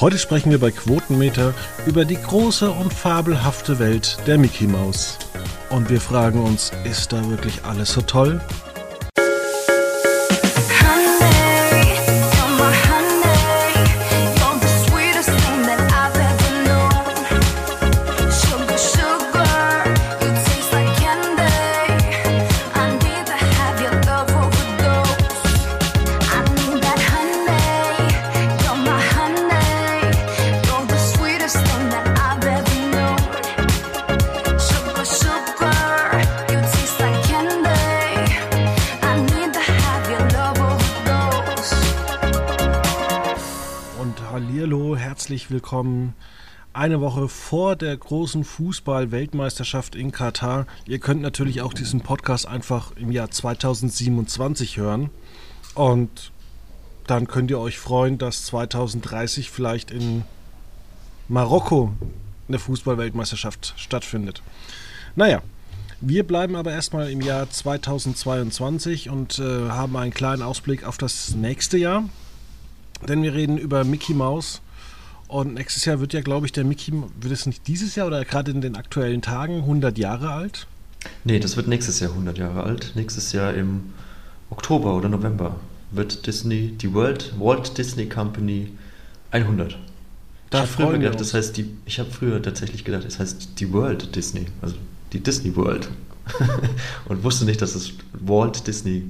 Heute sprechen wir bei Quotenmeter über die große und fabelhafte Welt der Mickey Maus. Und wir fragen uns, ist da wirklich alles so toll? Eine Woche vor der großen Fußball-Weltmeisterschaft in Katar. Ihr könnt natürlich auch diesen Podcast einfach im Jahr 2027 hören. Und dann könnt ihr euch freuen, dass 2030 vielleicht in Marokko eine Fußball-Weltmeisterschaft stattfindet. Naja, wir bleiben aber erstmal im Jahr 2022 und äh, haben einen kleinen Ausblick auf das nächste Jahr. Denn wir reden über Mickey Mouse und nächstes Jahr wird ja, glaube ich, der Mickey, wird es nicht dieses Jahr oder gerade in den aktuellen Tagen 100 Jahre alt? Nee, das wird nächstes Jahr 100 Jahre alt. Nächstes Jahr im Oktober oder November wird Disney, die World, Walt Disney Company 100. Da ich habe früher gedacht, das heißt die, ich habe früher tatsächlich gedacht, es das heißt die World Disney, also die Disney World. Und wusste nicht, dass es Walt Disney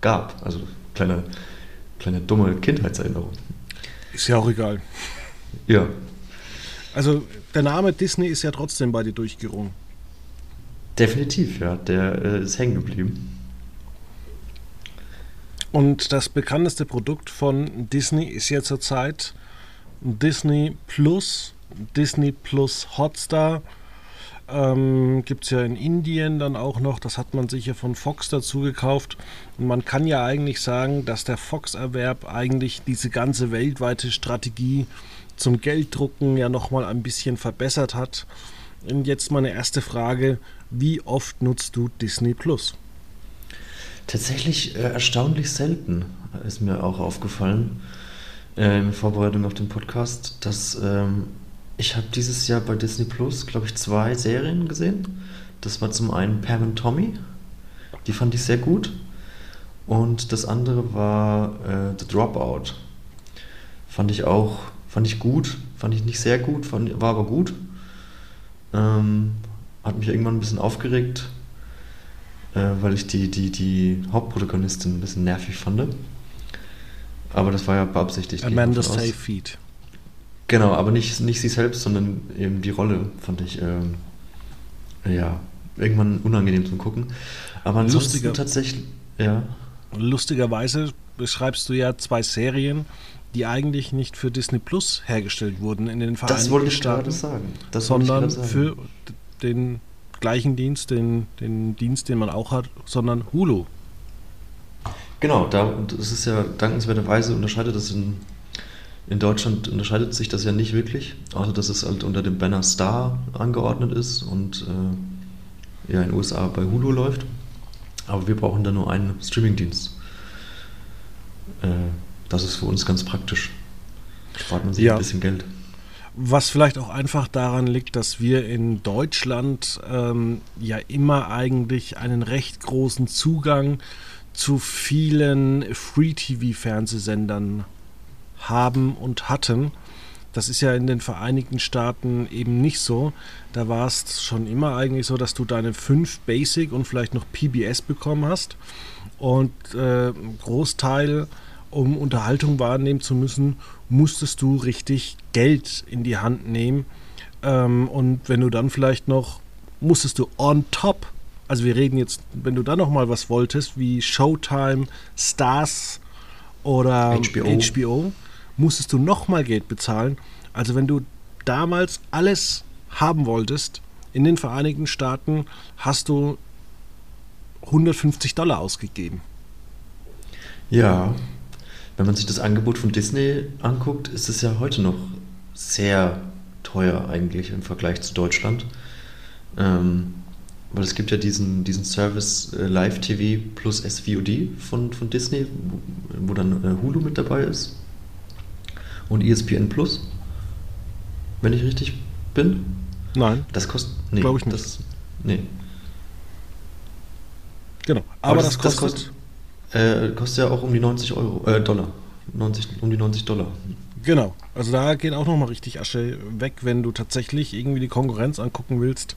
gab. Also kleine, kleine dumme Kindheitserinnerung. Ist ja auch egal. Ja. Also der Name Disney ist ja trotzdem bei dir durchgerungen. Definitiv, ja. Der äh, ist hängen geblieben. Und das bekannteste Produkt von Disney ist ja zurzeit Disney Plus, Disney Plus Hotstar. Ähm, Gibt es ja in Indien dann auch noch, das hat man sich ja von Fox dazu gekauft. Und man kann ja eigentlich sagen, dass der Fox-Erwerb eigentlich diese ganze weltweite Strategie zum Gelddrucken ja nochmal ein bisschen verbessert hat. Und jetzt meine erste Frage, wie oft nutzt du Disney Plus? Tatsächlich äh, erstaunlich selten, ist mir auch aufgefallen äh, in Vorbereitung auf den Podcast, dass ähm, ich habe dieses Jahr bei Disney Plus, glaube ich, zwei Serien gesehen. Das war zum einen Pam und Tommy, die fand ich sehr gut. Und das andere war äh, The Dropout. Fand ich auch Fand ich gut, fand ich nicht sehr gut, fand, war aber gut. Ähm, hat mich irgendwann ein bisschen aufgeregt, äh, weil ich die, die, die Hauptprotagonistin ein bisschen nervig fand. Aber das war ja beabsichtigt. Amanda Seyfried. Genau, aber nicht, nicht sie selbst, sondern eben die Rolle fand ich ähm, ja irgendwann unangenehm zum Gucken. Aber ansonsten Lustiger, tatsächlich, ja. Lustigerweise beschreibst du ja zwei Serien, die eigentlich nicht für Disney Plus hergestellt wurden in den Vereinigten das wollte ich Staaten, sagen. Das sondern sagen. für den gleichen Dienst, den, den Dienst, den man auch hat, sondern Hulu. Genau, da, das ist ja dankenswerterweise unterscheidet das in, in Deutschland unterscheidet sich das ja nicht wirklich, außer dass es halt unter dem Banner Star angeordnet ist und äh, ja in den USA bei Hulu läuft. Aber wir brauchen da nur einen Streamingdienst. Äh, das ist für uns ganz praktisch. Spart man sich ja. ein bisschen Geld. Was vielleicht auch einfach daran liegt, dass wir in Deutschland ähm, ja immer eigentlich einen recht großen Zugang zu vielen Free-TV-Fernsehsendern haben und hatten. Das ist ja in den Vereinigten Staaten eben nicht so. Da war es schon immer eigentlich so, dass du deine fünf Basic und vielleicht noch PBS bekommen hast. Und äh, Großteil um Unterhaltung wahrnehmen zu müssen, musstest du richtig Geld in die Hand nehmen. Ähm, und wenn du dann vielleicht noch, musstest du on top, also wir reden jetzt, wenn du dann noch mal was wolltest, wie Showtime, Stars oder HBO, HBO musstest du noch mal Geld bezahlen. Also wenn du damals alles haben wolltest, in den Vereinigten Staaten hast du 150 Dollar ausgegeben. Ja, wenn man sich das Angebot von Disney anguckt, ist es ja heute noch sehr teuer eigentlich im Vergleich zu Deutschland. Ähm, weil es gibt ja diesen, diesen Service äh, Live TV plus SVOD von, von Disney, wo, wo dann äh, Hulu mit dabei ist. Und ESPN Plus? Wenn ich richtig bin? Nein. Das kostet. Nee, Glaube ich nicht. Das, nee. Genau. Aber, das, kostet. kostet, äh, kostet ja auch um die 90 Euro, äh, Dollar. 90, um die 90 Dollar. Genau. Also da geht auch nochmal richtig Asche weg, wenn du tatsächlich irgendwie die Konkurrenz angucken willst,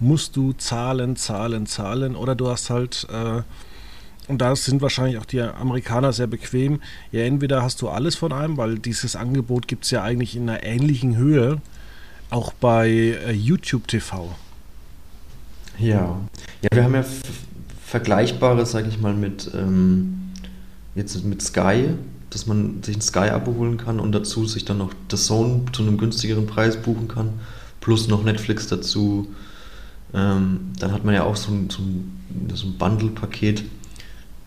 musst du zahlen, zahlen, zahlen. Oder du hast halt, äh, und da sind wahrscheinlich auch die Amerikaner sehr bequem, ja, entweder hast du alles von einem, weil dieses Angebot gibt es ja eigentlich in einer ähnlichen Höhe, auch bei äh, YouTube TV. Ja. Ja, wir haben ja Vergleichbares, sage ich mal, mit ähm, jetzt mit Sky, dass man sich ein Sky-Abo holen kann und dazu sich dann noch The Zone zu einem günstigeren Preis buchen kann, plus noch Netflix dazu. Ähm, dann hat man ja auch so ein, so ein, so ein Bundle-Paket,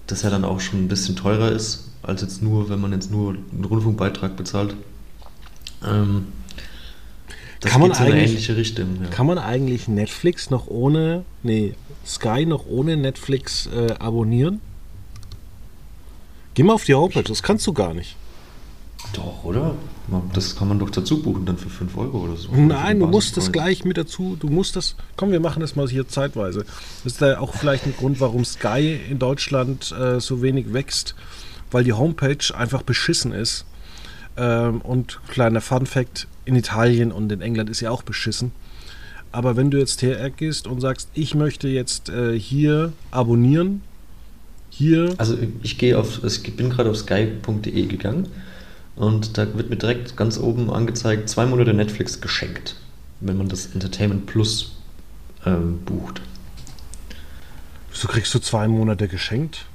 das ja dann auch schon ein bisschen teurer ist, als jetzt nur, wenn man jetzt nur einen Rundfunkbeitrag bezahlt. Ähm, das Kann man so in eine eigentlich- ähnliche Richtung. Ja. Kann man eigentlich Netflix noch ohne, nee, Sky noch ohne Netflix äh, abonnieren? Geh mal auf die Homepage, das kannst du gar nicht. Doch, oder? Das kann man doch dazu buchen, dann für 5 Euro oder so. Nein, du musst das gleich mit dazu, du musst das, komm, wir machen das mal hier zeitweise. Das ist da auch vielleicht ein Grund, warum Sky in Deutschland äh, so wenig wächst, weil die Homepage einfach beschissen ist. Ähm, und kleiner Fun Fact, in Italien und in England ist ja auch beschissen. Aber wenn du jetzt hergehst und sagst, ich möchte jetzt äh, hier abonnieren, hier, Also ich gehe auf, ich bin gerade auf sky.de gegangen und da wird mir direkt ganz oben angezeigt, zwei Monate Netflix geschenkt, wenn man das Entertainment Plus ähm, bucht. so kriegst du zwei Monate geschenkt.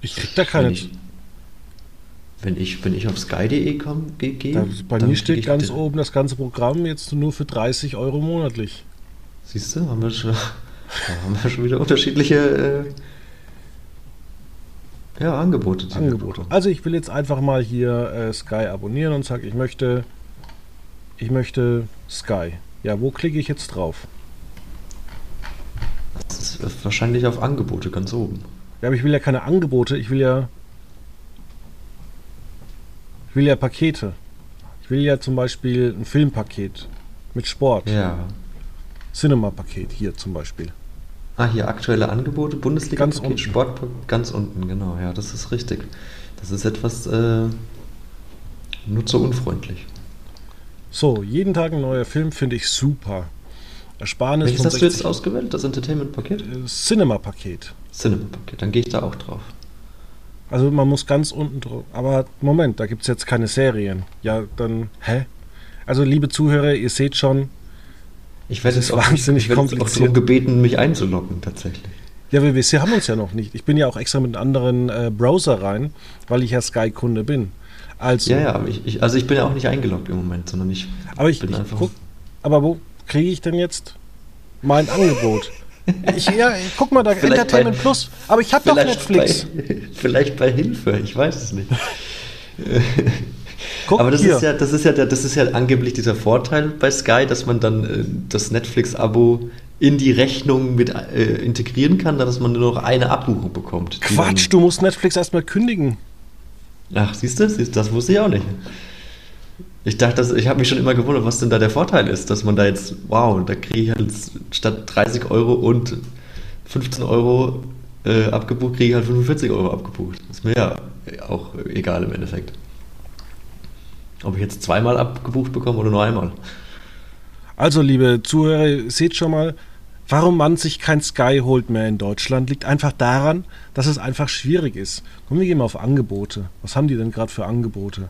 Ich krieg da keine. Ich, wenn ich, wenn ich auf sky.de komme, gehe, bei mir steht ganz oben das ganze Programm jetzt nur für 30 Euro monatlich. Siehst du, haben wir schon, da haben wir schon wieder unterschiedliche äh, ja, Angebote. Angebote. Also ich will jetzt einfach mal hier äh, Sky abonnieren und sage, ich möchte, ich möchte Sky. Ja, wo klicke ich jetzt drauf? Das ist wahrscheinlich auf Angebote ganz oben. Ja, aber ich will ja keine Angebote, ich will ja, will ja Pakete. Ich will ja zum Beispiel ein Filmpaket mit Sport, Ja. Cinema-Paket hier zum Beispiel. Ah, hier aktuelle Angebote, bundesliga Ganz unten. Sport ganz unten, genau, ja, das ist richtig. Das ist etwas äh, nutzerunfreundlich. So, jeden Tag ein neuer Film finde ich super. Ersparnis Welches hast du jetzt 60 ausgewählt? Das Entertainment-Paket? äh, Cinema-Paket. Cinema-Paket, dann gehe ich da auch drauf. Also man muss ganz unten drauf. Aber Moment, da gibt es jetzt keine Serien. Ja, dann, hä? Also liebe Zuhörer, ihr seht schon, Ich werde auch, wahnsinnig ich werde jetzt auch darum gebeten, mich einzuloggen, tatsächlich. ja, wir, wir haben uns ja noch nicht. Ich bin ja auch extra mit einem anderen äh, Browser rein, weil ich ja Sky-Kunde bin. Also, Ja, ja, aber ich, ich, also ich bin ja auch nicht eingeloggt im Moment, sondern ich aber ich, bin ich einfach. guck, aber wo kriege ich denn jetzt mein Angebot? Ich, ja, guck mal, da Vielleicht Entertainment bei- Plus. Aber ich habe doch Netflix. bei, vielleicht bei Hilfe, ich weiß es nicht. Guck Aber das hier. ist ja, das ist ja, das ist ja angeblich dieser Vorteil bei Sky, dass man dann äh, das Netflix-Abo in die Rechnung mit äh, integrieren kann, dass man nur noch eine Abbuchung bekommt. Quatsch, du musst Netflix erstmal kündigen. Ach, siehst du, das wusste ich auch nicht. Ich dachte, ich habe mich schon immer gewundert, was denn da der Vorteil ist, dass man da jetzt, wow, da kriege ich halt statt 30 Euro und 15 Euro äh, abgebucht, kriege ich halt 45 Euro abgebucht. Ist mir ja auch egal im Endeffekt. Ob ich jetzt zweimal abgebucht bekomme oder nur einmal. Also, liebe Zuhörer, ihr seht schon mal, warum man sich kein Sky holt mehr in Deutschland, liegt einfach daran, dass es einfach schwierig ist. Komm, wir gehen mal auf Angebote. Was haben die denn gerade für Angebote?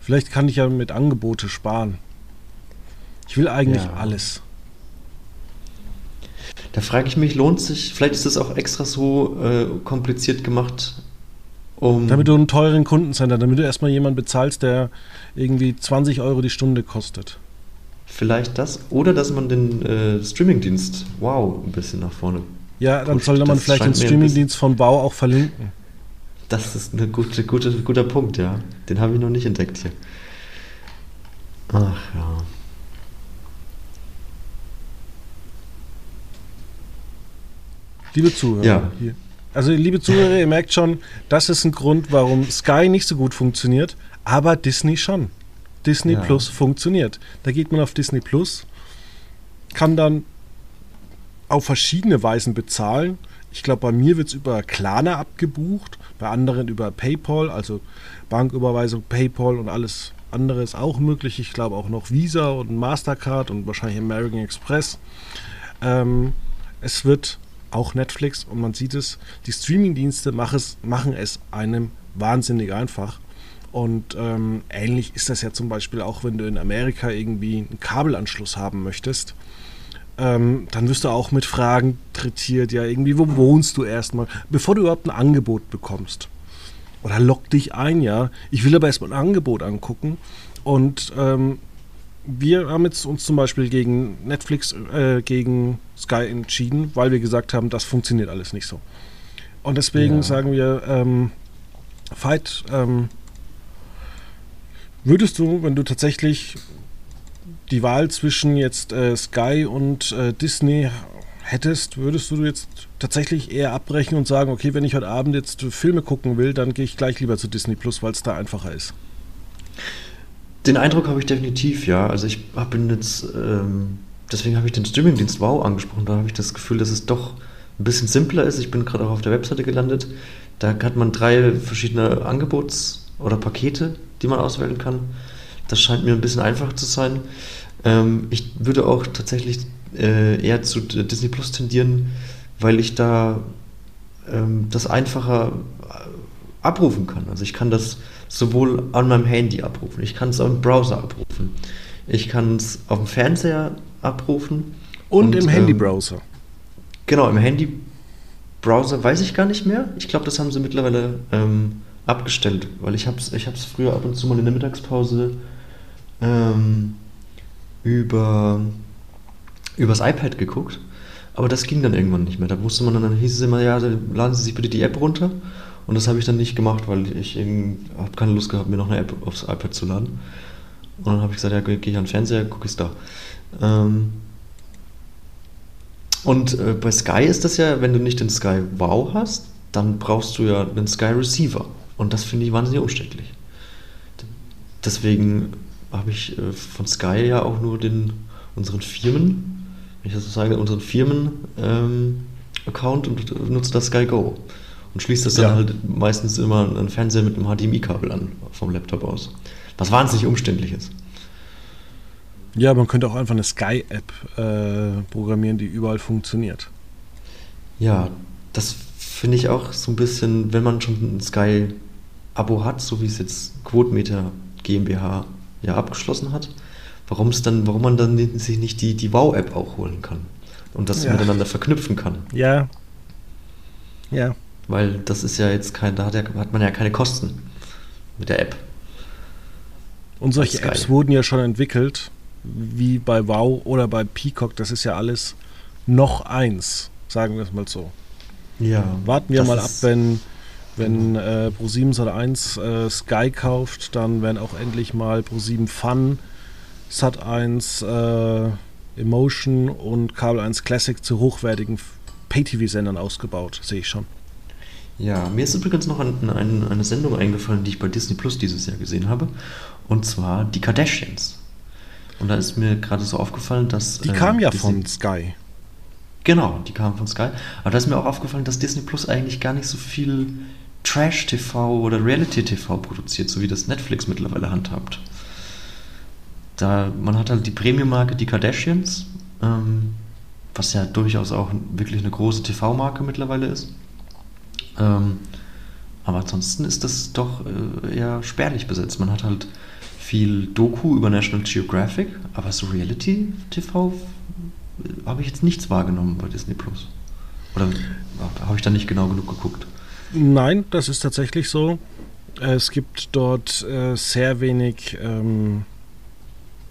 Vielleicht kann ich ja mit Angebote sparen. Ich will eigentlich Ja. alles. Da frage ich mich, lohnt sich, vielleicht ist das auch extra so äh, kompliziert gemacht, um. Damit du einen teuren Kundencenter, damit du erstmal jemanden bezahlst, der irgendwie 20 Euro die Stunde kostet. Vielleicht das, oder dass man den äh, Streamingdienst Wow ein bisschen nach vorne. Ja, dann Pusht, sollte man das vielleicht den Streamingdienst von Bau auch verlinken. Das ist ein gute, gute, guter Punkt, ja. Den habe ich noch nicht entdeckt hier. Ach ja. Liebe Zuhörer, Ja. hier. also liebe Zuhörer, ihr merkt schon, das ist ein Grund, warum Sky nicht so gut funktioniert, aber Disney schon. Disney Ja. Plus funktioniert. Da geht man auf Disney Plus, kann dann auf verschiedene Weisen bezahlen. Ich glaube, bei mir wird es über Klarna abgebucht, bei anderen über PayPal, also Banküberweisung, PayPal und alles andere ist auch möglich. Ich glaube auch noch Visa und Mastercard und wahrscheinlich American Express. Ähm, es wird auch Netflix und man sieht es, die Streamingdienste mach es, machen es einem wahnsinnig einfach. Und ähm, ähnlich ist das ja zum Beispiel auch, wenn du in Amerika irgendwie einen Kabelanschluss haben möchtest. Ähm, dann wirst du auch mit Fragen trittiert, ja, irgendwie, wo wohnst du erstmal, bevor du überhaupt ein Angebot bekommst. Oder lock dich ein, ja. Ich will aber erstmal ein Angebot angucken. Und ähm, wir haben jetzt uns zum Beispiel gegen Netflix, äh, gegen Sky entschieden, weil wir gesagt haben, das funktioniert alles nicht so. Und deswegen Ja. sagen wir, ähm, Fight, ähm, würdest du, wenn du tatsächlich die Wahl zwischen jetzt äh, Sky und äh, Disney hättest, würdest du jetzt tatsächlich eher abbrechen und sagen, okay, wenn ich heute Abend jetzt Filme gucken will, dann gehe ich gleich lieber zu Disney Plus, weil es da einfacher ist. Den Eindruck habe ich definitiv, ja. Also ich habe jetzt, ähm, deswegen habe ich den Streamingdienst Wow angesprochen. Da habe ich das Gefühl, dass es doch ein bisschen simpler ist. Ich bin gerade auch auf der Webseite gelandet. Da hat man drei verschiedene Angebots- oder Pakete, die man auswählen kann. Das scheint mir ein bisschen einfacher zu sein. Ähm, ich würde auch tatsächlich äh, eher zu Disney Plus tendieren, weil ich da ähm, das einfacher äh, abrufen kann. Also ich kann das sowohl an meinem Handy abrufen, ich kann es am Browser abrufen, ich kann es auf dem Fernseher abrufen. Und, im ähm, Handybrowser. Genau, im Handy-Browser weiß ich gar nicht mehr. Ich glaube, das haben sie mittlerweile ähm, abgestellt, weil ich habe es ich hab's früher ab und zu mal in der Mittagspause ähm, über übers iPad geguckt. Aber das ging dann irgendwann nicht mehr. Da wusste man dann, dann hieß es immer, ja, laden Sie sich bitte die App runter. Und das habe ich dann nicht gemacht, weil ich habe keine Lust gehabt, mir noch eine App aufs iPad zu laden. Und dann habe ich gesagt, ja, gehe ich an den Fernseher, gucke ich es da. Ähm, und äh, bei Sky ist das ja, wenn du nicht den Sky Wow hast, dann brauchst du ja den Sky Receiver. Und das finde ich wahnsinnig umständlich. Deswegen habe ich äh, von Sky ja auch nur den unseren Firmen, wenn ich das so sage, unseren Firmen-Account und äh, nutze das Sky Go. Und schließt das dann Ja. halt meistens immer einen Fernseher mit einem HDMI-Kabel an vom Laptop aus. Was wahnsinnig umständlich ist. Ja, man könnte auch einfach eine Sky-App äh, programmieren, die überall funktioniert. Ja, das finde ich auch so ein bisschen, wenn man schon ein Sky-Abo hat, so wie es jetzt Quotemeter GmbH ja abgeschlossen hat, warum es dann, warum man dann nicht- sich nicht die, die Wow-App auch holen kann und das Ja. miteinander verknüpfen kann. Ja. Ja. Weil das ist ja jetzt kein, da hat, ja, hat man ja keine Kosten mit der App. Und solche. Apps wurden ja schon entwickelt, wie bei Wow oder bei Peacock. Das ist ja alles noch eins, sagen wir es mal so. Ja. Warten wir mal ab, wenn, wenn äh, Pro7 Sat1 äh, Sky kauft, dann werden auch endlich mal Pro7 Fun, Sat1 äh, Emotion und Kabel 1 Classic zu hochwertigen Pay-TV-Sendern ausgebaut, sehe ich schon. Ja, mir ist übrigens noch ein, ein, eine Sendung eingefallen, die ich bei Disney Plus dieses Jahr gesehen habe. Und zwar die Kardashians. Und da ist mir gerade so aufgefallen, dass. Die äh, kam ja Disney- von Sky. Genau, die kam von Sky. Aber da ist mir auch aufgefallen, dass Disney Plus eigentlich gar nicht so viel Trash-TV oder Reality-TV produziert, so wie das Netflix mittlerweile handhabt. Da, man hat halt die Premium-Marke Die Kardashians, ähm, was ja durchaus auch wirklich eine große TV-Marke mittlerweile ist. Ähm, aber ansonsten ist das doch äh, eher spärlich besetzt. Man hat halt viel Doku über National Geographic, aber so Reality-TV äh, habe ich jetzt nichts wahrgenommen bei Disney Plus. Oder habe ich da nicht genau genug geguckt? Nein, das ist tatsächlich so. Es gibt dort äh, sehr wenig ähm,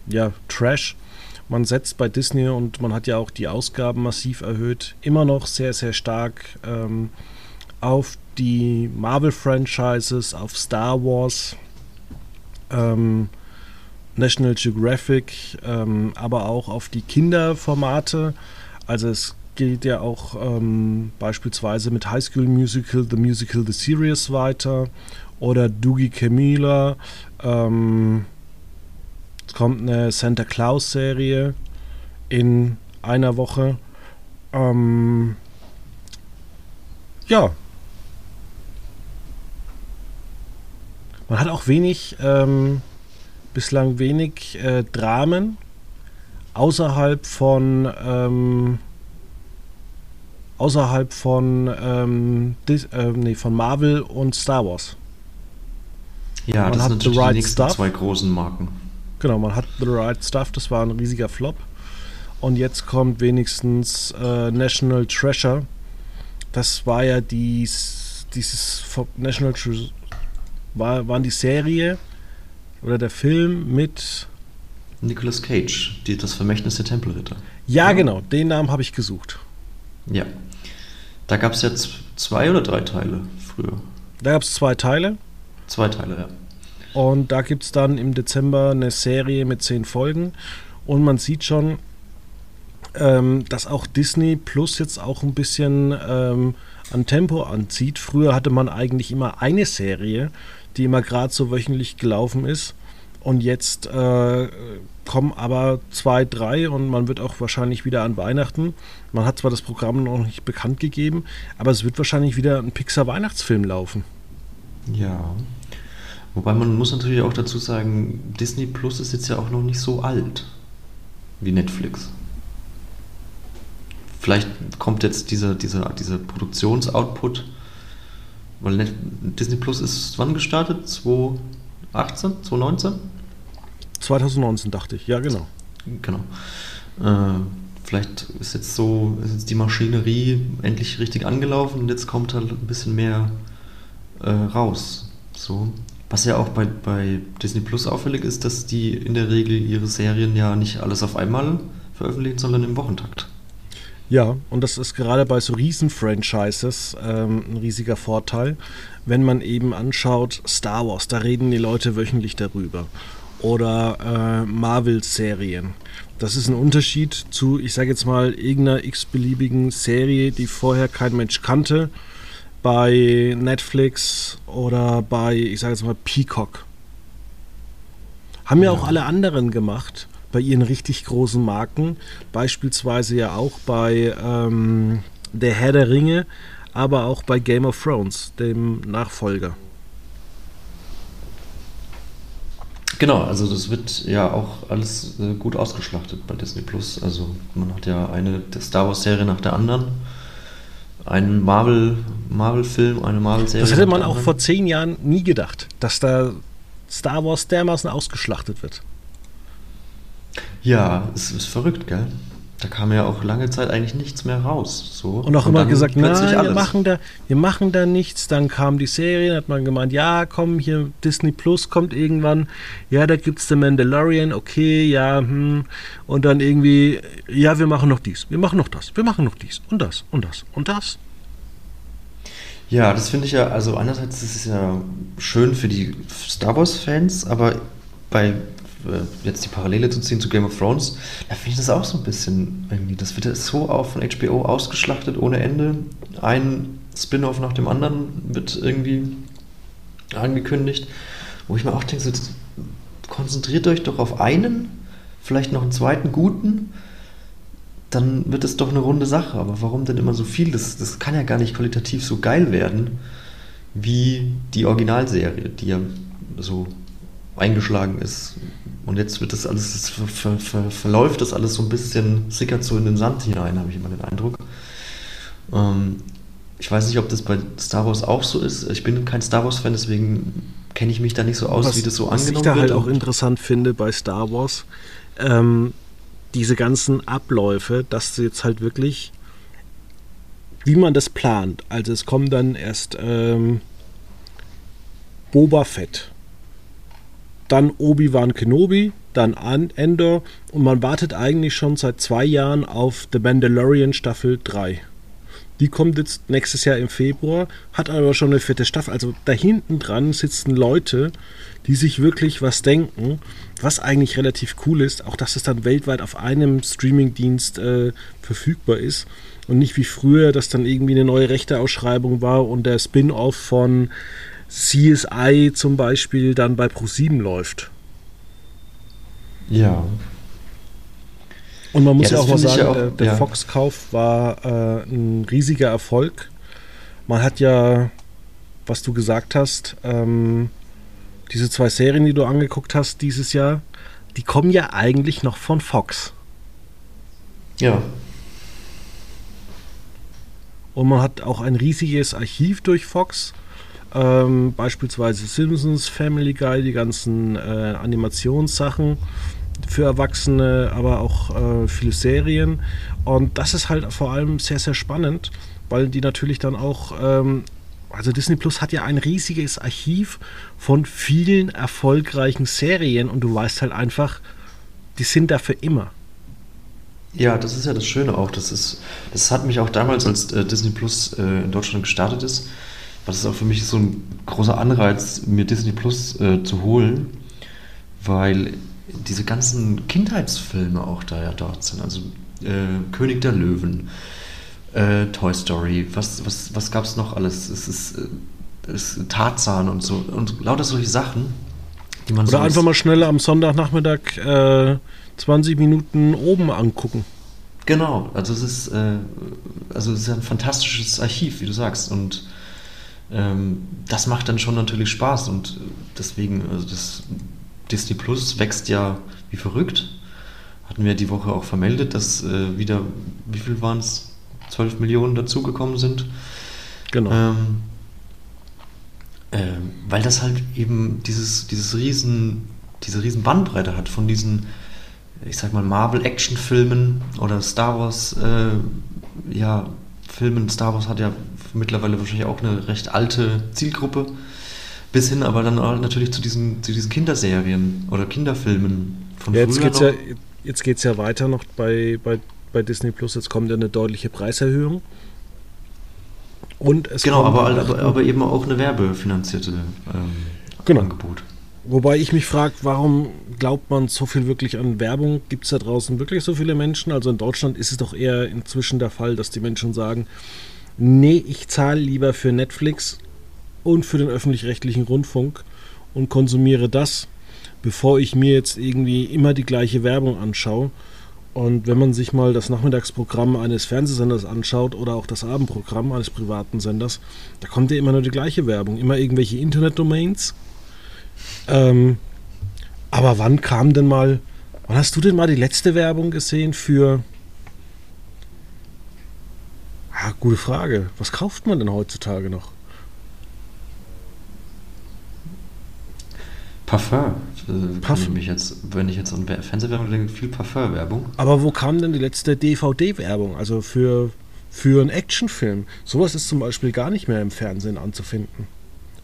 ja, Trash. Man setzt bei Disney und man hat ja auch die Ausgaben massiv erhöht, immer noch sehr, sehr stark ähm, auf die Marvel-Franchises, auf Star Wars, ähm, National Geographic, ähm, aber auch auf die Kinderformate. Also es geht ja auch ähm, beispielsweise mit High School Musical, The Musical, The Series weiter oder Doogie Camila. Ähm, kommt eine Santa Claus-Serie in einer Woche. Ähm, ja. Man hat auch wenig, ähm, bislang wenig äh, Dramen außerhalb von ähm, außerhalb von ähm, Dis, äh, nee, von Marvel und Star Wars. Ja, Man das hat sind natürlich Right die nächsten Stuff. zwei großen Marken. Genau, man hat The Right Stuff, das war ein riesiger Flop. Und jetzt kommt wenigstens äh, National Treasure. Das war ja dies, dieses National Treasure, war, waren die Serie oder der Film mit. Nicolas Cage, die, das Vermächtnis der Tempelritter. Ja, Ja. genau, den Namen habe ich gesucht. Ja. Da gab es jetzt zwei oder drei Teile früher. Da gab es zwei Teile. Zwei Teile, ja. Und da gibt es dann im Dezember eine Serie mit zehn Folgen. Und man sieht schon, ähm, dass auch Disney Plus jetzt auch ein bisschen ähm, an Tempo anzieht. Früher hatte man eigentlich immer eine Serie, die immer gerade so wöchentlich gelaufen ist. Und jetzt äh, kommen aber zwei, drei und man wird auch wahrscheinlich wieder an Weihnachten. Man hat zwar das Programm noch nicht bekannt gegeben, aber es wird wahrscheinlich wieder ein Pixar-Weihnachtsfilm laufen. Ja. Wobei man muss natürlich auch dazu sagen, Disney Plus ist jetzt ja auch noch nicht so alt wie Netflix. Vielleicht kommt jetzt dieser, dieser, dieser Produktionsoutput, weil Disney Plus ist wann gestartet? 2018? 2019? 2019 dachte ich, ja genau. Genau. Äh, vielleicht ist jetzt so, ist jetzt die Maschinerie endlich richtig angelaufen und jetzt kommt halt ein bisschen mehr äh, raus. So. Was ja auch bei, bei Disney Plus auffällig ist, dass die in der Regel ihre Serien ja nicht alles auf einmal veröffentlichen, sondern im Wochentakt. Ja, und das ist gerade bei so Riesen-Franchises ähm, ein riesiger Vorteil, wenn man eben anschaut, Star Wars, da reden die Leute wöchentlich darüber. Oder äh, Marvel-Serien. Das ist ein Unterschied zu, ich sage jetzt mal, irgendeiner x-beliebigen Serie, die vorher kein Mensch kannte, bei Netflix oder bei, ich sage jetzt mal, Peacock. Haben ja Ja. auch alle anderen gemacht bei ihren richtig großen Marken. Beispielsweise ja auch bei ähm, Der Herr der Ringe, aber auch bei Game of Thrones, dem Nachfolger. Genau, also das wird ja auch alles äh, gut ausgeschlachtet bei Disney Plus. Also man hat ja eine Star Wars Serie nach der anderen, einen Marvel Marvel Film, eine Marvel Serie. Das hätte man auch anderen. vor zehn Jahren nie gedacht, dass da Star Wars dermaßen ausgeschlachtet wird. Ja, es ist verrückt, gell? Da kam ja auch lange Zeit eigentlich nichts mehr raus. So. Und auch immer dann gesagt, nein, wir machen, da, wir machen da nichts. Dann kam die Serie, hat man gemeint, ja, komm, hier Disney Plus kommt irgendwann. Ja, da gibt's The Mandalorian, okay, ja, hm. Und dann irgendwie, ja, wir machen noch dies, wir machen noch das, wir machen noch dies und das und das und das. Ja, das finde ich ja, also einerseits ist es ja schön für die Star Wars-Fans, aber bei jetzt die Parallele zu ziehen zu Game of Thrones, da finde ich das auch so ein bisschen irgendwie, das wird ja so auch von HBO ausgeschlachtet ohne Ende. Ein Spin-off nach dem anderen wird irgendwie angekündigt, wo ich mir auch denke, so, konzentriert euch doch auf einen, vielleicht noch einen zweiten guten, dann wird es doch eine runde Sache. Aber warum denn immer so viel? Das, das kann ja gar nicht qualitativ so geil werden wie die Originalserie, die ja so eingeschlagen ist. Und jetzt wird das alles, das ver, ver, ver, verläuft das alles so ein bisschen, sickert so in den Sand hinein, habe ich immer den Eindruck. Ähm, ich weiß nicht, ob das bei Star Wars auch so ist. Ich bin kein Star Wars-Fan, deswegen kenne ich mich da nicht so aus, wie das so was angenommen ich da halt wird. auch interessant finde bei Star Wars, ähm, diese ganzen Abläufe, dass sie jetzt halt wirklich, wie man das plant. Also es kommen dann erst ähm, Boba Fett, dann Obi-Wan Kenobi, dann An Endor und man wartet eigentlich schon seit zwei Jahren auf The Mandalorian Staffel 3. Die kommt jetzt nächstes Jahr im Februar, hat aber schon eine vierte Staffel. Also da hinten dran sitzen Leute, die sich wirklich was denken, was eigentlich relativ cool ist, auch dass es dann weltweit auf einem Streamingdienst äh, verfügbar ist und nicht wie früher, dass dann irgendwie eine neue Rechteausschreibung war und der Spin-off von CSI zum Beispiel dann bei ProSieben läuft. Ja. Und man muss ja, Ja, auch mal sagen, auch- der, der ja. Fox-Kauf war äh, ein riesiger Erfolg. Man hat ja, was du gesagt hast, ähm, diese zwei Serien, die du angeguckt hast dieses Jahr, die kommen ja eigentlich noch von Fox. Ja. Und man hat auch ein riesiges Archiv durch Fox. Ähm, beispielsweise Simpsons, Family Guy, die ganzen äh, Animationssachen für Erwachsene, aber auch äh, viele Serien. Und das ist halt vor allem sehr, sehr spannend, weil die natürlich dann auch, ähm, also Disney Plus hat ja ein riesiges Archiv von vielen erfolgreichen Serien und du weißt halt einfach, die sind da für immer. Ja, das ist ja das Schöne auch. Das ist, das hat mich auch damals, als äh, Disney Plus äh, in Deutschland gestartet ist, war das auch für mich so ein großer Anreiz, mir Disney Plus äh, zu holen, weil diese ganzen Kindheitsfilme auch da ja dort sind. Also äh, König der Löwen, äh, Toy Story, was, was, was gab es noch alles? Es ist, äh, es ist Tarzan und so und lauter solche Sachen, die man so Oder einfach mal schnell am Sonntagnachmittag äh, 20 Minuten oben angucken. Genau, also es ist, äh, also es ist ein fantastisches Archiv, wie du sagst. Und ähm, das macht dann schon natürlich Spaß. Und deswegen, also das Disney Plus wächst ja wie verrückt. Hatten wir die Woche auch vermeldet, dass äh, wieder, wie viel waren es? 12 Millionen dazugekommen sind. Genau. Ähm, ähm, weil das halt eben dieses, dieses riesen, diese riesen Bandbreite hat von diesen, ich sag mal, Marvel-Action-Filmen oder Star Wars, äh, ja, Filmen. Star Wars hat ja mittlerweile wahrscheinlich auch eine recht alte Zielgruppe. Bis hin aber dann auch natürlich zu diesen, zu diesen Kinderserien oder Kinderfilmen von Ja, jetzt geht's noch. ja, jetzt geht's ja weiter noch bei, bei, bei Disney Plus. Jetzt kommt ja eine deutliche Preiserhöhung. Und es Genau, aber, aber, aber eben auch eine werbefinanzierte ähm, Genau. Angebot. Wobei ich mich frage, warum glaubt man so viel wirklich an Werbung? Gibt es da draußen wirklich so viele Menschen? Also in Deutschland ist es doch eher inzwischen der Fall, dass die Menschen sagen, nee, ich zahle lieber für Netflix und für den öffentlich-rechtlichen Rundfunk und konsumiere das, bevor ich mir jetzt irgendwie immer die gleiche Werbung anschaue. Und wenn man sich mal das Nachmittagsprogramm eines Fernsehsenders anschaut oder auch das Abendprogramm eines privaten Senders, da kommt ja immer nur die gleiche Werbung. Immer irgendwelche Internetdomains. Ähm, aber wann kam denn mal, wann hast du denn mal die letzte Werbung gesehen für. Ah, gute Frage. Was kauft man denn heutzutage noch? Parfum. Äh, Parfum. Kann ich jetzt, wenn ich jetzt an Wer- Fernsehwerbung denke, viel Parfumwerbung. Aber wo kam denn die letzte DVD-Werbung? Also für, für einen Actionfilm. Sowas ist zum Beispiel gar nicht mehr im Fernsehen anzufinden.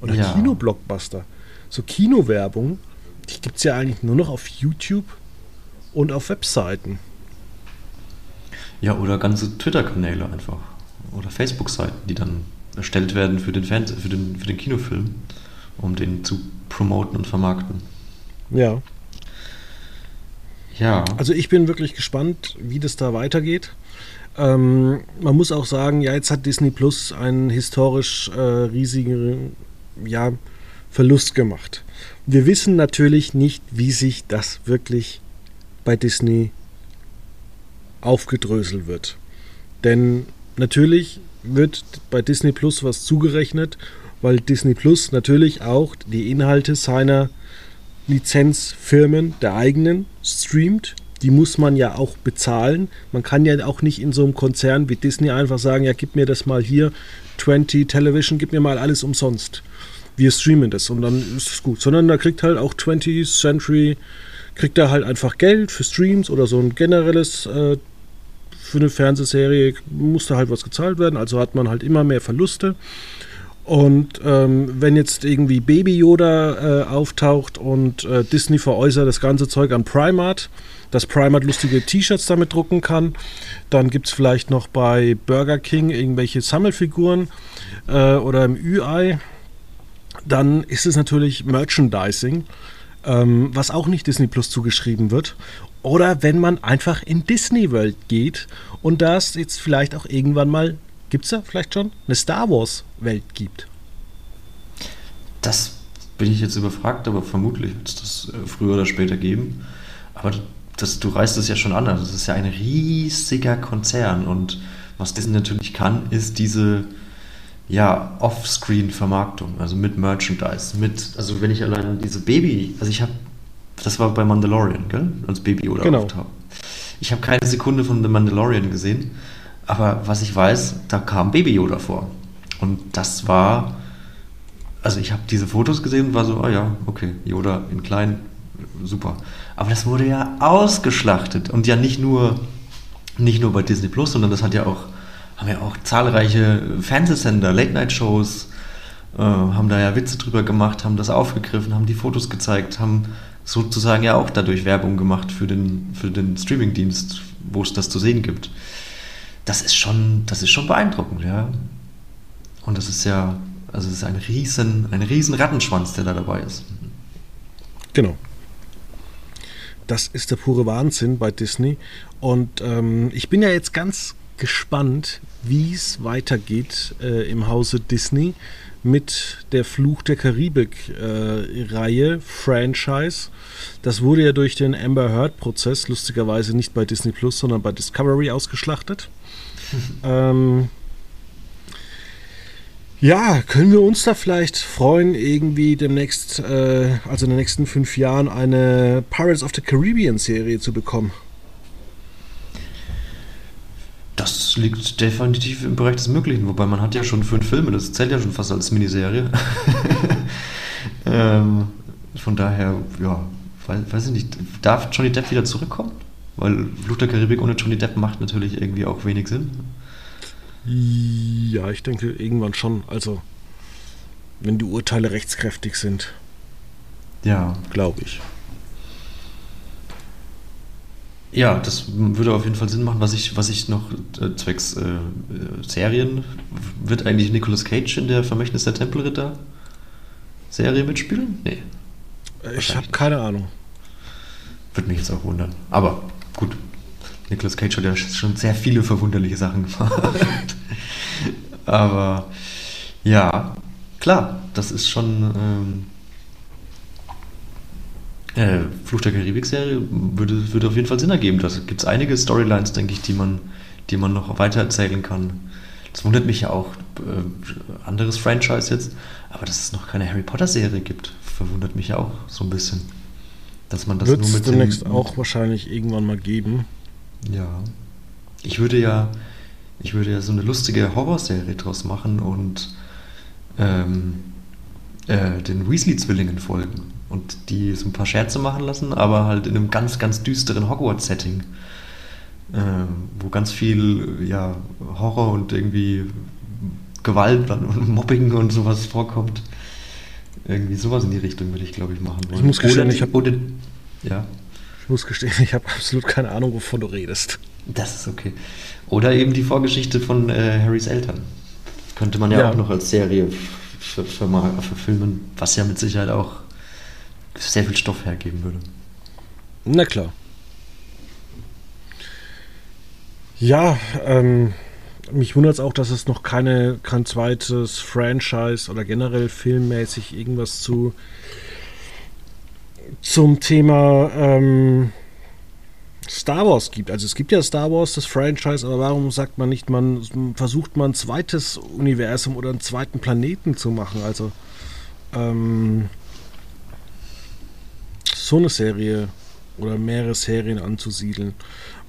Oder Ja. Kinoblockbuster. So Kinowerbung, die gibt es ja eigentlich nur noch auf YouTube und auf Webseiten. Ja, oder ganze Twitter-Kanäle einfach. Oder Facebook-Seiten, die dann erstellt werden für den, Fernseh für, den, für den Kinofilm, um den zu promoten und vermarkten. Ja. Ja. Also ich bin wirklich gespannt, wie das da weitergeht. Ähm, man muss auch sagen, ja, jetzt hat Disney Plus einen historisch äh, riesigen ja, Verlust gemacht. Wir wissen natürlich nicht, wie sich das wirklich bei Disney aufgedröselt wird. Denn natürlich wird bei Disney Plus was zugerechnet, weil Disney Plus natürlich auch die Inhalte seiner Lizenzfirmen der eigenen streamt. Die muss man ja auch bezahlen. Man kann ja auch nicht in so einem Konzern wie Disney einfach sagen, ja, gib mir das mal hier, 20 Television, gib mir mal alles umsonst. Wir streamen das und dann ist es gut. Sondern da kriegt halt auch 20th Century, kriegt da halt einfach Geld für Streams oder so ein generelles, äh, für eine Fernsehserie muss da halt was gezahlt werden. Also hat man halt immer mehr Verluste. Und ähm, wenn jetzt irgendwie Baby Yoda äh, auftaucht und äh, Disney veräußert das ganze Zeug an Primart, dass Primart lustige T-Shirts damit drucken kann, dann gibt es vielleicht noch bei Burger King irgendwelche Sammelfiguren äh, oder im Ü-Ei, dann ist es natürlich Merchandising, ähm, was auch nicht Disney Plus zugeschrieben wird. Oder wenn man einfach in Disney World geht und da es jetzt vielleicht auch irgendwann mal, gibt es da vielleicht schon, eine Star Wars Welt gibt. Das bin ich jetzt überfragt, aber vermutlich wird es das äh, früher oder später geben. Aber das, du reißt es ja schon an. Also das ist ja ein riesiger Konzern und was Disney natürlich kann, ist diese ja, Offscreen-Vermarktung, also mit Merchandise, mit, also wenn ich allein diese Baby, also ich habe, das war bei Mandalorian, gell, als Baby oder genau. Ich habe keine Sekunde von The Mandalorian gesehen, aber was ich weiß, da kam Baby Yoda vor. Und das war, also ich habe diese Fotos gesehen und war so, oh ja, okay, Yoda in klein, super. Aber das wurde ja ausgeschlachtet und ja nicht nur, nicht nur bei Disney Plus, sondern das hat ja auch, haben ja auch zahlreiche Fernsehsender, Late-Night-Shows, äh, haben da ja Witze drüber gemacht, haben das aufgegriffen, haben die Fotos gezeigt, haben sozusagen ja auch dadurch Werbung gemacht für den, für den Streamingdienst, wo es das zu sehen gibt. Das ist schon, das ist schon beeindruckend, ja. Und das ist ja, also es ist ein riesen, ein riesen Rattenschwanz, der da dabei ist. Genau. Das ist der pure Wahnsinn bei Disney. Und ähm, ich bin ja jetzt ganz gespannt, wie es weitergeht äh, im Hause Disney mit der Fluch der Karibik-Reihe, äh, Franchise. Das wurde ja durch den Amber Heard-Prozess lustigerweise nicht bei Disney Plus, sondern bei Discovery ausgeschlachtet. ähm, ja, können wir uns da vielleicht freuen, irgendwie demnächst, äh, also in den nächsten fünf Jahren, eine Pirates of the Caribbean Serie zu bekommen? Das liegt definitiv im Bereich des Möglichen, wobei man hat ja schon fünf Filme, das zählt ja schon fast als Miniserie. ähm, von daher, ja, weiß, weiß ich nicht, darf Johnny Depp wieder zurückkommen? Weil Fluch der Karibik ohne Johnny Depp macht natürlich irgendwie auch wenig Sinn. Ja, ich denke irgendwann schon. Also, wenn die Urteile rechtskräftig sind. Ja. Glaube ich. Ja, das würde auf jeden Fall Sinn machen. Was ich, was ich noch äh, zwecks äh, Serien, wird eigentlich Nicolas Cage in der Vermächtnis der Tempelritter Serie mitspielen? Nee. Ich habe keine Ahnung. Würde mich jetzt auch wundern. Aber gut, Nicolas Cage hat ja schon sehr viele verwunderliche Sachen gemacht. Aber ja, klar, das ist schon. Ähm, äh, Fluch der Karibik-Serie würde, würde auf jeden Fall Sinn ergeben. Da gibt es einige Storylines, denke ich, die man, die man noch weiter erzählen kann. Das wundert mich ja auch, äh, anderes Franchise jetzt, aber dass es noch keine Harry Potter-Serie gibt, verwundert mich ja auch so ein bisschen. Dass man das Wird's nur mit demnächst dem, auch wahrscheinlich irgendwann mal geben. Ja. Ich würde ja, ich würde ja so eine lustige Horrorserie draus machen und ähm, äh, den Weasley-Zwillingen folgen und die so ein paar Scherze machen lassen, aber halt in einem ganz, ganz düsteren Hogwarts-Setting, äh, wo ganz viel ja, Horror und irgendwie Gewalt und Mobbing und sowas vorkommt. Irgendwie sowas in die Richtung würde ich, glaube ich, machen wollen. Ich muss gestehen, ich habe ja. Ich muss gestehen, ich habe absolut keine Ahnung, wovon du redest. Das ist okay. Oder eben die Vorgeschichte von äh, Harrys Eltern. Könnte man ja, ja. auch noch als Serie verfilmen, was ja mit Sicherheit auch sehr viel Stoff hergeben würde. Na klar. Ja, ähm, mich wundert es auch, dass es noch keine, kein zweites Franchise oder generell filmmäßig irgendwas zu zum Thema ähm, Star Wars gibt. Also es gibt ja Star Wars, das Franchise, aber warum sagt man nicht, man versucht man ein zweites Universum oder einen zweiten Planeten zu machen? Also ähm, so eine Serie oder mehrere Serien anzusiedeln.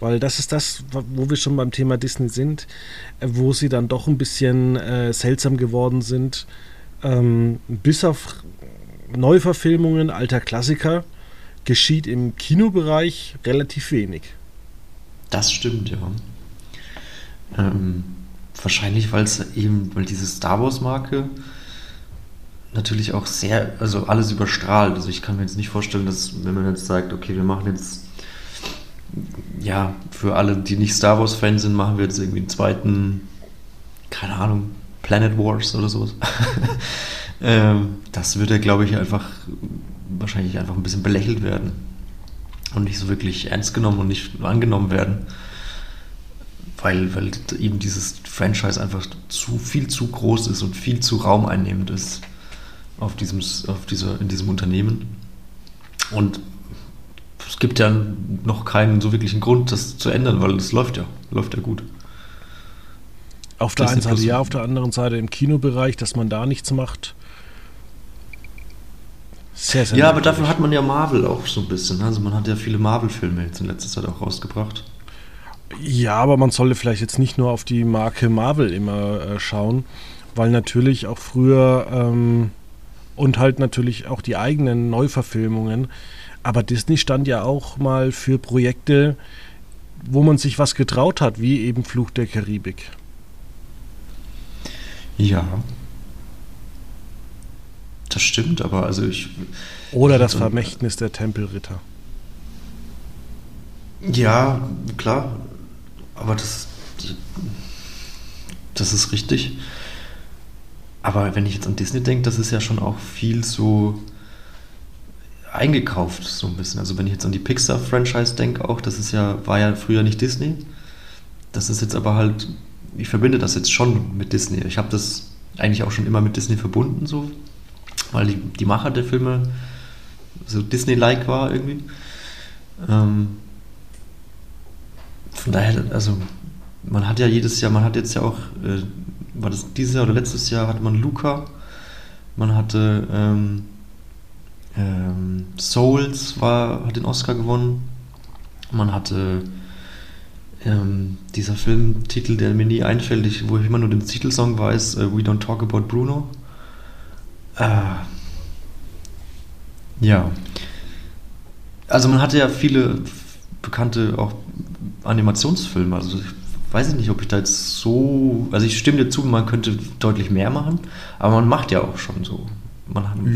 Weil das ist das, wo wir schon beim Thema Disney sind, äh, wo sie dann doch ein bisschen äh, seltsam geworden sind. Ähm, bis auf Neuverfilmungen alter Klassiker geschieht im Kinobereich relativ wenig. Das stimmt, ja. Ähm, wahrscheinlich, weil es eben, weil diese Star Wars-Marke natürlich auch sehr, also alles überstrahlt. Also ich kann mir jetzt nicht vorstellen, dass wenn man jetzt sagt, okay, wir machen jetzt, ja, für alle, die nicht Star Wars-Fans sind, machen wir jetzt irgendwie einen zweiten, keine Ahnung, Planet Wars oder sowas. ähm, das würde, glaube ich, einfach wahrscheinlich einfach ein bisschen belächelt werden und nicht so wirklich ernst genommen und nicht angenommen werden, weil, weil eben dieses Franchise einfach zu viel zu groß ist und viel zu raumeinnehmend ist auf diesem, auf dieser, in diesem Unternehmen. Und es gibt ja noch keinen so wirklichen Grund, das zu ändern, weil es läuft ja, läuft ja gut. Auf der einen Seite ja, auf der anderen Seite im Kinobereich, dass man da nichts macht. Sehr, sehr ja, aber dafür hat man ja Marvel auch so ein bisschen. Also man hat ja viele Marvel-Filme jetzt in letzter Zeit auch rausgebracht. Ja, aber man sollte vielleicht jetzt nicht nur auf die Marke Marvel immer äh, schauen, weil natürlich auch früher ähm, und halt natürlich auch die eigenen Neuverfilmungen. Aber Disney stand ja auch mal für Projekte, wo man sich was getraut hat, wie eben Fluch der Karibik. Ja. Das stimmt, aber also ich. Oder das Vermächtnis der Tempelritter. Ja, klar. Aber das. Das ist richtig. Aber wenn ich jetzt an Disney denke, das ist ja schon auch viel so eingekauft, so ein bisschen. Also wenn ich jetzt an die Pixar-Franchise denke, auch, das ist ja, war ja früher nicht Disney. Das ist jetzt aber halt, ich verbinde das jetzt schon mit Disney. Ich habe das eigentlich auch schon immer mit Disney verbunden, so, weil die, die Macher der Filme so Disney-like war irgendwie. Ähm, von daher, also man hat ja jedes Jahr, man hat jetzt ja auch, äh, war das dieses Jahr oder letztes Jahr, hatte man Luca, man hatte ähm, ähm, Souls, war, hat den Oscar gewonnen, man hatte ähm, dieser Filmtitel, der mir nie einfällt, wo ich immer nur den Titelsong weiß, äh, We Don't Talk About Bruno. Äh, ja. Also man hatte ja viele bekannte auch Animationsfilme. Also ich weiß ich nicht, ob ich da jetzt so. Also ich stimme dir zu, man könnte deutlich mehr machen, aber man macht ja auch schon so.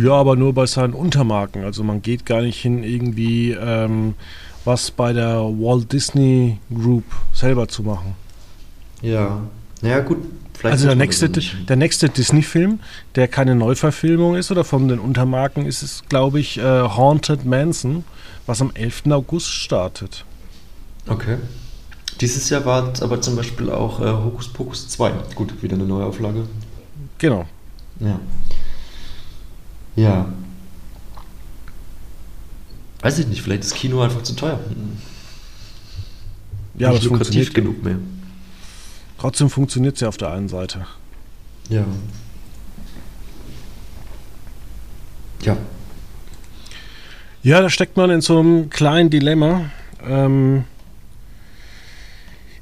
ja, aber nur bei seinen Untermarken. Also man geht gar nicht hin, irgendwie ähm, was bei der Walt Disney Group selber zu machen. Ja. Naja, gut. Vielleicht also der nächste, der nächste Disney-Film, der keine Neuverfilmung ist oder von den Untermarken, ist es, glaube ich, äh, Haunted Manson, was am 11. August startet. Okay. Dieses Jahr war aber zum Beispiel auch äh, Hokus Pokus 2. Gut, wieder eine neue Auflage. Genau. Ja. Ja. Weiß ich nicht, vielleicht ist Kino einfach zu teuer. Ja, aber es funktioniert genug mehr. Trotzdem funktioniert es ja auf der einen Seite. Ja. Ja. Ja, da steckt man in so einem kleinen Dilemma. Ähm,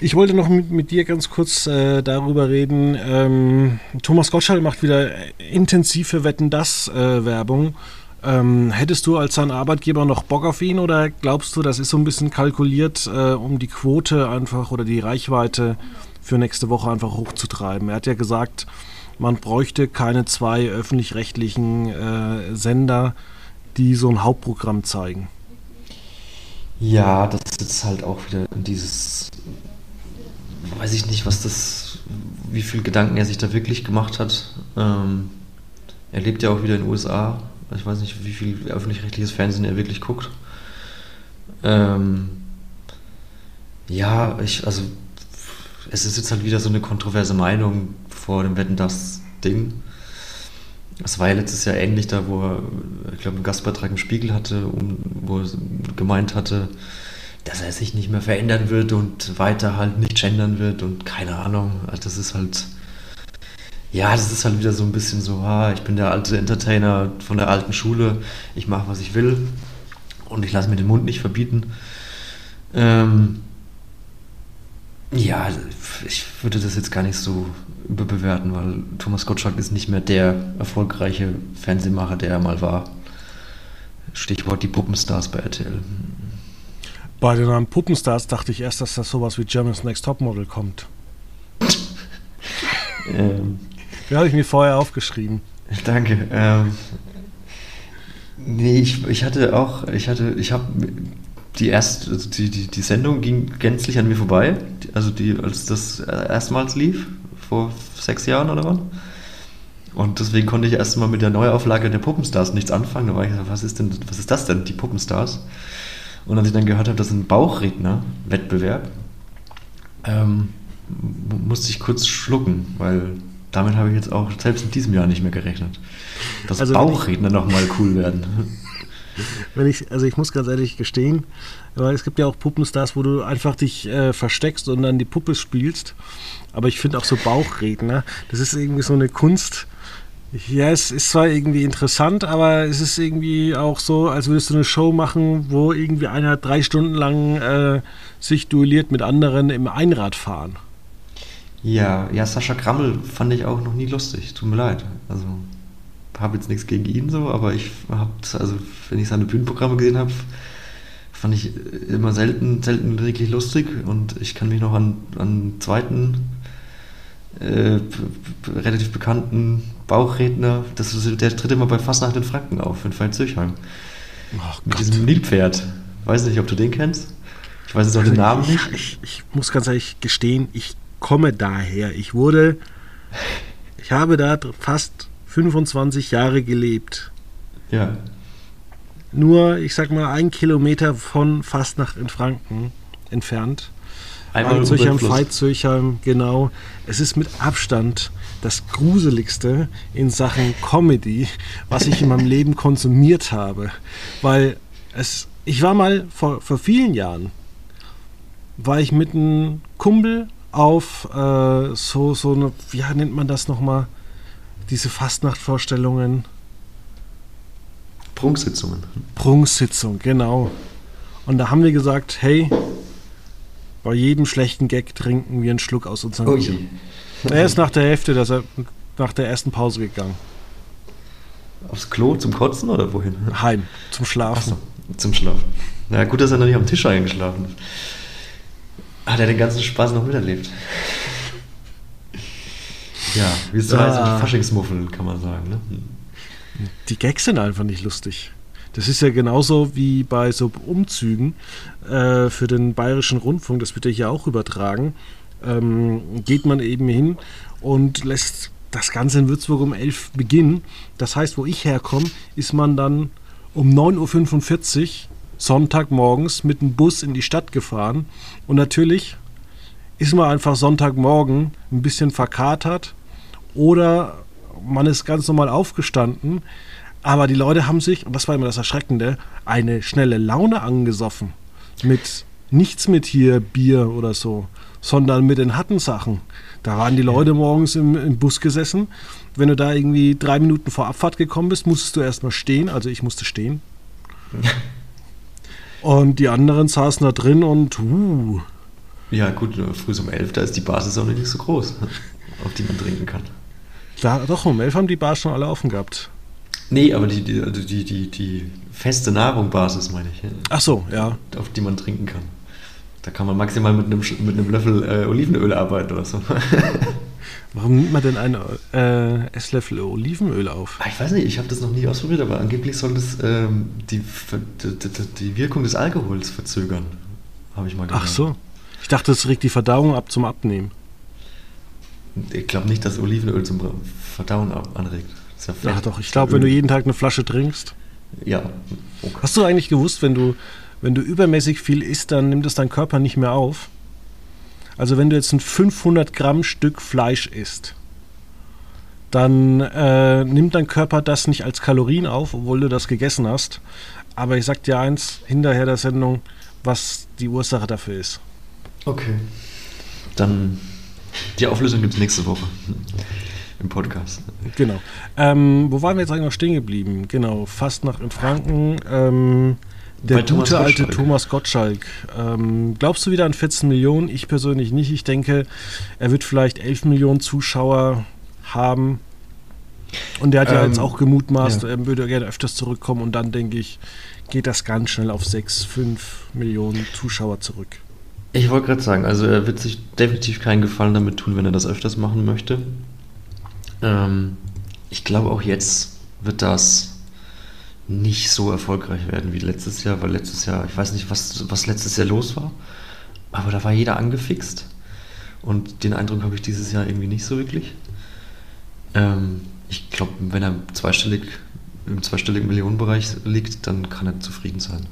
ich wollte noch mit, mit dir ganz kurz äh, darüber reden. Ähm, Thomas Gottschalk macht wieder intensive Wetten das äh, Werbung. Ähm, hättest du als sein Arbeitgeber noch Bock auf ihn oder glaubst du, das ist so ein bisschen kalkuliert, äh, um die Quote einfach oder die Reichweite für nächste Woche einfach hochzutreiben? Er hat ja gesagt, man bräuchte keine zwei öffentlich-rechtlichen äh, Sender, die so ein Hauptprogramm zeigen. Ja, das ist halt auch wieder dieses weiß ich nicht, was das, wie viel Gedanken er sich da wirklich gemacht hat. Ähm, er lebt ja auch wieder in den USA. Ich weiß nicht, wie viel öffentlich-rechtliches Fernsehen er wirklich guckt. Ähm, ja, ich, also, es ist jetzt halt wieder so eine kontroverse Meinung vor dem Wetten das Ding. Es war ja letztes Jahr ähnlich da, wo er, ich glaube, einen Gastbeitrag im Spiegel hatte, um, wo er gemeint hatte, dass er sich nicht mehr verändern wird und weiter halt nicht gendern wird und keine Ahnung. Also das ist halt, ja, das ist halt wieder so ein bisschen so, ah, ich bin der alte Entertainer von der alten Schule, ich mache, was ich will und ich lasse mir den Mund nicht verbieten. Ähm, ja, ich würde das jetzt gar nicht so überbewerten, weil Thomas Gottschalk ist nicht mehr der erfolgreiche Fernsehmacher, der er mal war. Stichwort die Puppenstars bei RTL. Bei den Namen Puppenstars dachte ich erst, dass das sowas wie Germany's Next Topmodel kommt. ähm, Den habe ich mir vorher aufgeschrieben. Danke. Ähm, nee, ich, ich hatte auch, ich hatte, ich habe die erste, also die, die, die Sendung ging gänzlich an mir vorbei. Also die, als das erstmals lief, vor sechs Jahren oder wann. Und deswegen konnte ich erstmal mit der Neuauflage der Puppenstars nichts anfangen. Da war ich so, was ist denn, was ist das denn, die Puppenstars? Und als ich dann gehört habe, das ist ein Bauchredner-Wettbewerb, ähm, musste ich kurz schlucken, weil damit habe ich jetzt auch selbst in diesem Jahr nicht mehr gerechnet. Dass also Bauchredner nochmal cool werden. wenn ich, also ich muss ganz ehrlich gestehen, weil es gibt ja auch Puppenstars, wo du einfach dich äh, versteckst und dann die Puppe spielst. Aber ich finde auch so Bauchredner, das ist irgendwie so eine Kunst. Ja, es ist zwar irgendwie interessant, aber es ist irgendwie auch so, als würdest du eine Show machen, wo irgendwie einer drei Stunden lang äh, sich duelliert mit anderen im Einradfahren. Ja, ja, Sascha Krammel fand ich auch noch nie lustig. Tut mir leid. Also habe jetzt nichts gegen ihn so, aber ich habe, also wenn ich seine Bühnenprogramme gesehen habe, fand ich immer selten, selten wirklich lustig und ich kann mich noch an, an zweiten äh, relativ bekannten Bauchredner, das ist, der tritt immer bei Fastnacht in Franken auf, in Veitshöchheim. Oh, Mit diesem Nilpferd. Weiß nicht, ob du den kennst. Ich weiß jetzt auch also den Namen ich, nicht. Ich, ich, muss ganz ehrlich gestehen, ich komme daher. Ich wurde, ich habe da fast 25 Jahre gelebt. Ja. Nur, ich sag mal, ein Kilometer von Fastnacht in Franken entfernt. Einmal Zürchheim, Veitshöchheim, genau. Es ist mit Abstand das Gruseligste in Sachen Comedy, was ich in meinem Leben konsumiert habe. Weil es, ich war mal vor, vor vielen Jahren, war ich mit einem Kumpel auf äh, so, so eine, wie nennt man das nochmal? Diese Fastnachtvorstellungen. Prunksitzungen. Prunksitzung, genau. Und da haben wir gesagt, hey, bei jedem schlechten Gag trinken wir einen Schluck aus unserem oh Bier. Er ist nach der Hälfte, dass er nach der ersten Pause gegangen. Aufs Klo zum Kotzen oder wohin? Heim, zum Schlafen. So, zum Schlafen. Na gut, dass er noch nicht am Tisch eingeschlafen ist. Hat er den ganzen Spaß noch miterlebt? Ja, wie es so heißt, ah. Faschingsmuffel, kann man sagen. Ne? Die Gags sind einfach nicht lustig. Das ist ja genauso wie bei so Umzügen äh, für den Bayerischen Rundfunk, das wird ja hier auch übertragen. Ähm, geht man eben hin und lässt das Ganze in Würzburg um 11 beginnen. Das heißt, wo ich herkomme, ist man dann um 9.45 Uhr Sonntagmorgens mit dem Bus in die Stadt gefahren. Und natürlich ist man einfach Sonntagmorgen ein bisschen verkatert oder man ist ganz normal aufgestanden. Aber die Leute haben sich, und das war immer das Erschreckende, eine schnelle Laune angesoffen. Mit nichts mit hier Bier oder so, sondern mit den Hattensachen. Da waren die Leute morgens im, im, Bus gesessen. Wenn du da irgendwie drei Minuten vor Abfahrt gekommen bist, musstest du erstmal stehen. Also ich musste stehen. Und die anderen saßen da drin und uh. Ja, gut, früh um elf, da ist die Basis auch nicht so groß, auf die man trinken kann. Da, doch, um elf haben die Bars schon alle offen gehabt. Nee, aber die, die, also die, die, die feste Nahrungbasis, meine ich. Ach so, ja. Auf die man trinken kann. Da kann man maximal mit einem, mit einem Löffel äh, Olivenöl arbeiten oder so. Warum nimmt man denn einen äh, Esslöffel Olivenöl auf? Ah, ich weiß nicht, ich habe das noch nie ausprobiert, aber angeblich soll das ähm, die, die, die, Wirkung des Alkohols verzögern. Habe ich mal gehört. Ach so. Ich dachte, das regt die Verdauung ab zum Abnehmen. Ich glaube nicht, dass Olivenöl zum Verdauen anregt. Ja, ja, doch, ich glaube, wenn du jeden Tag eine Flasche trinkst. Ja. Okay. Hast du eigentlich gewusst, wenn du, wenn du übermäßig viel isst, dann nimmt es dein Körper nicht mehr auf? Also wenn du jetzt ein 500 Gramm Stück Fleisch isst, dann äh, nimmt dein Körper das nicht als Kalorien auf, obwohl du das gegessen hast. Aber ich sag dir eins, hinterher der Sendung, was die Ursache dafür ist. Okay. Dann die Auflösung gibt es nächste Woche im Podcast. Genau. Ähm, wo waren wir jetzt eigentlich noch stehen geblieben? Genau, fast nach in Franken. Ähm, der Bei gute alte Thomas Gottschalk. Ähm, glaubst du wieder an 14 Millionen? Ich persönlich nicht. Ich denke, er wird vielleicht 11 Millionen Zuschauer haben. Und der hat ja jetzt ähm, auch gemutmaßt, ja. er würde gerne öfters zurückkommen. Und dann denke ich, geht das ganz schnell auf 6, 5 Millionen Zuschauer zurück. Ich wollte gerade sagen, also er wird sich definitiv keinen Gefallen damit tun, wenn er das öfters machen möchte. Ähm, ich glaube auch jetzt wird das nicht so erfolgreich werden wie letztes Jahr, weil letztes Jahr, ich weiß nicht, was, was letztes Jahr los war, aber da war jeder angefixt. Und den Eindruck habe ich dieses Jahr irgendwie nicht so wirklich. Ähm, ich glaube, wenn er zweistellig, im zweistelligen Millionenbereich liegt, dann kann er zufrieden sein,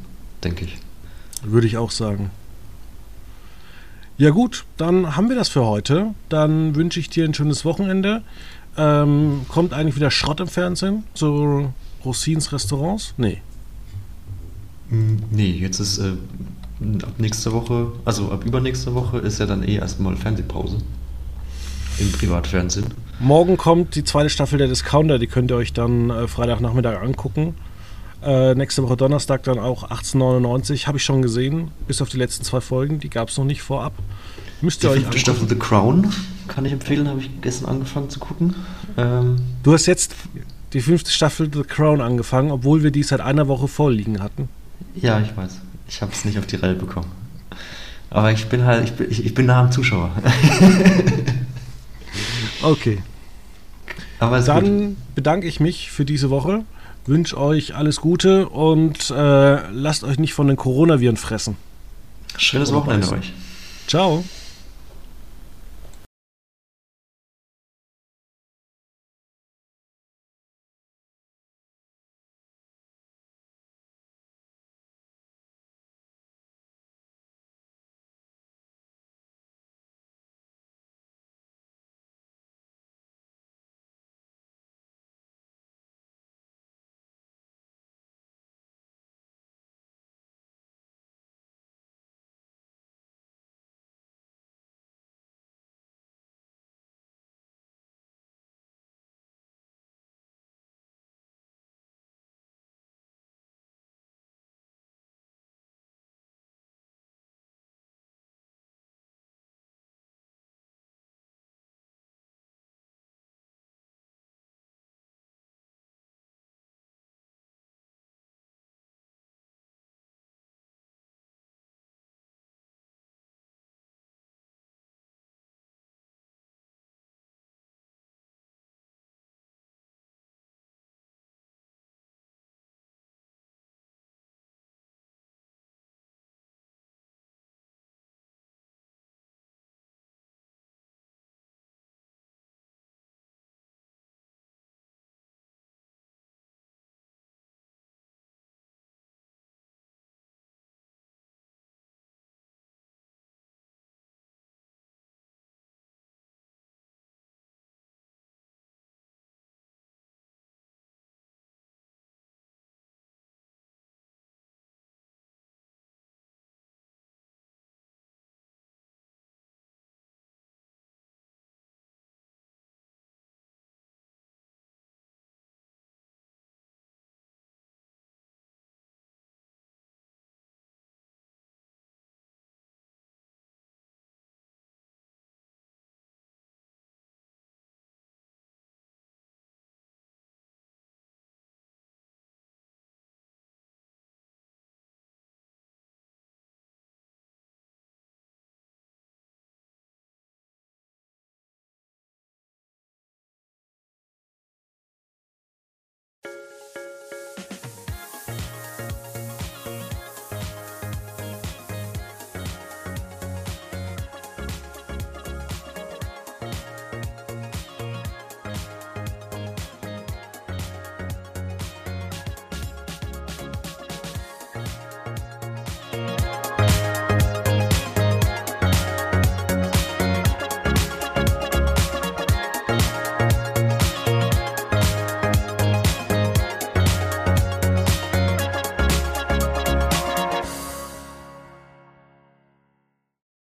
denke ich. Würde ich auch sagen. Ja gut, dann haben wir das für heute. Dann wünsche ich dir ein schönes Wochenende. Ähm, kommt eigentlich wieder Schrott im Fernsehen? So Rossins Restaurants? Nee. Mm, Nee, jetzt ist äh, ab nächster Woche, also ab übernächster Woche ist ja dann eh erstmal Fernsehpause. Im Privatfernsehen. Morgen kommt die zweite Staffel der Discounter, die könnt ihr euch dann äh, Freitagnachmittag angucken. Äh, nächste Woche Donnerstag dann auch 1899, habe ich schon gesehen, bis auf die letzten zwei Folgen, die gab es noch nicht vorab. Müsst Die ihr euch fünfte. Staffel The Crown kann ich empfehlen, habe ich gestern angefangen zu gucken. Ähm, Du hast jetzt die fünfte Staffel The Crown angefangen, obwohl wir die seit einer Woche vorliegen hatten. ja, ich weiß. Ich habe es nicht auf die Reihe bekommen. Aber ich bin halt, ich bin, ich, ich bin nah am Zuschauer. Okay. Aber ist gut. Dann bedanke ich mich für diese Woche, wünsche euch alles Gute und äh, lasst euch nicht von den Coronaviren fressen. Schönes Wochenende euch. Ciao.